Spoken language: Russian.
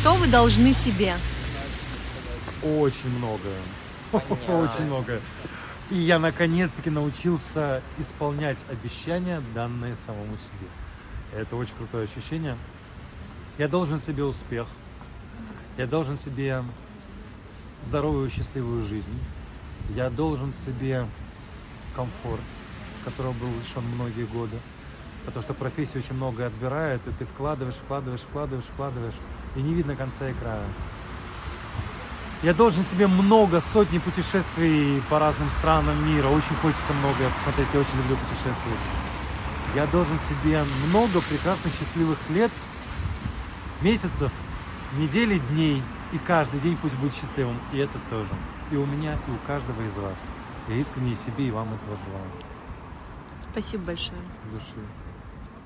Что вы должны себе? Очень многое. Очень многое. И я наконец-таки научился исполнять обещания, данные самому себе. Это очень крутое ощущение. Я должен себе успех. Я должен себе здоровую, счастливую жизнь. Я должен себе комфорт, которого был лишен многие годы. Потому что профессия очень многое отбирает, и ты вкладываешь, вкладываешь, вкладываешь, вкладываешь, и не видно конца и края. Я должен себе много, сотни путешествий по разным странам мира. Очень хочется многое посмотреть, я очень люблю путешествовать. Я должен себе много прекрасных, счастливых лет, месяцев, недель, дней. И каждый день пусть будет счастливым. И это тоже. И у меня, и у каждого из вас. Я искренне себе, и вам этого желаю. Спасибо большое. Души.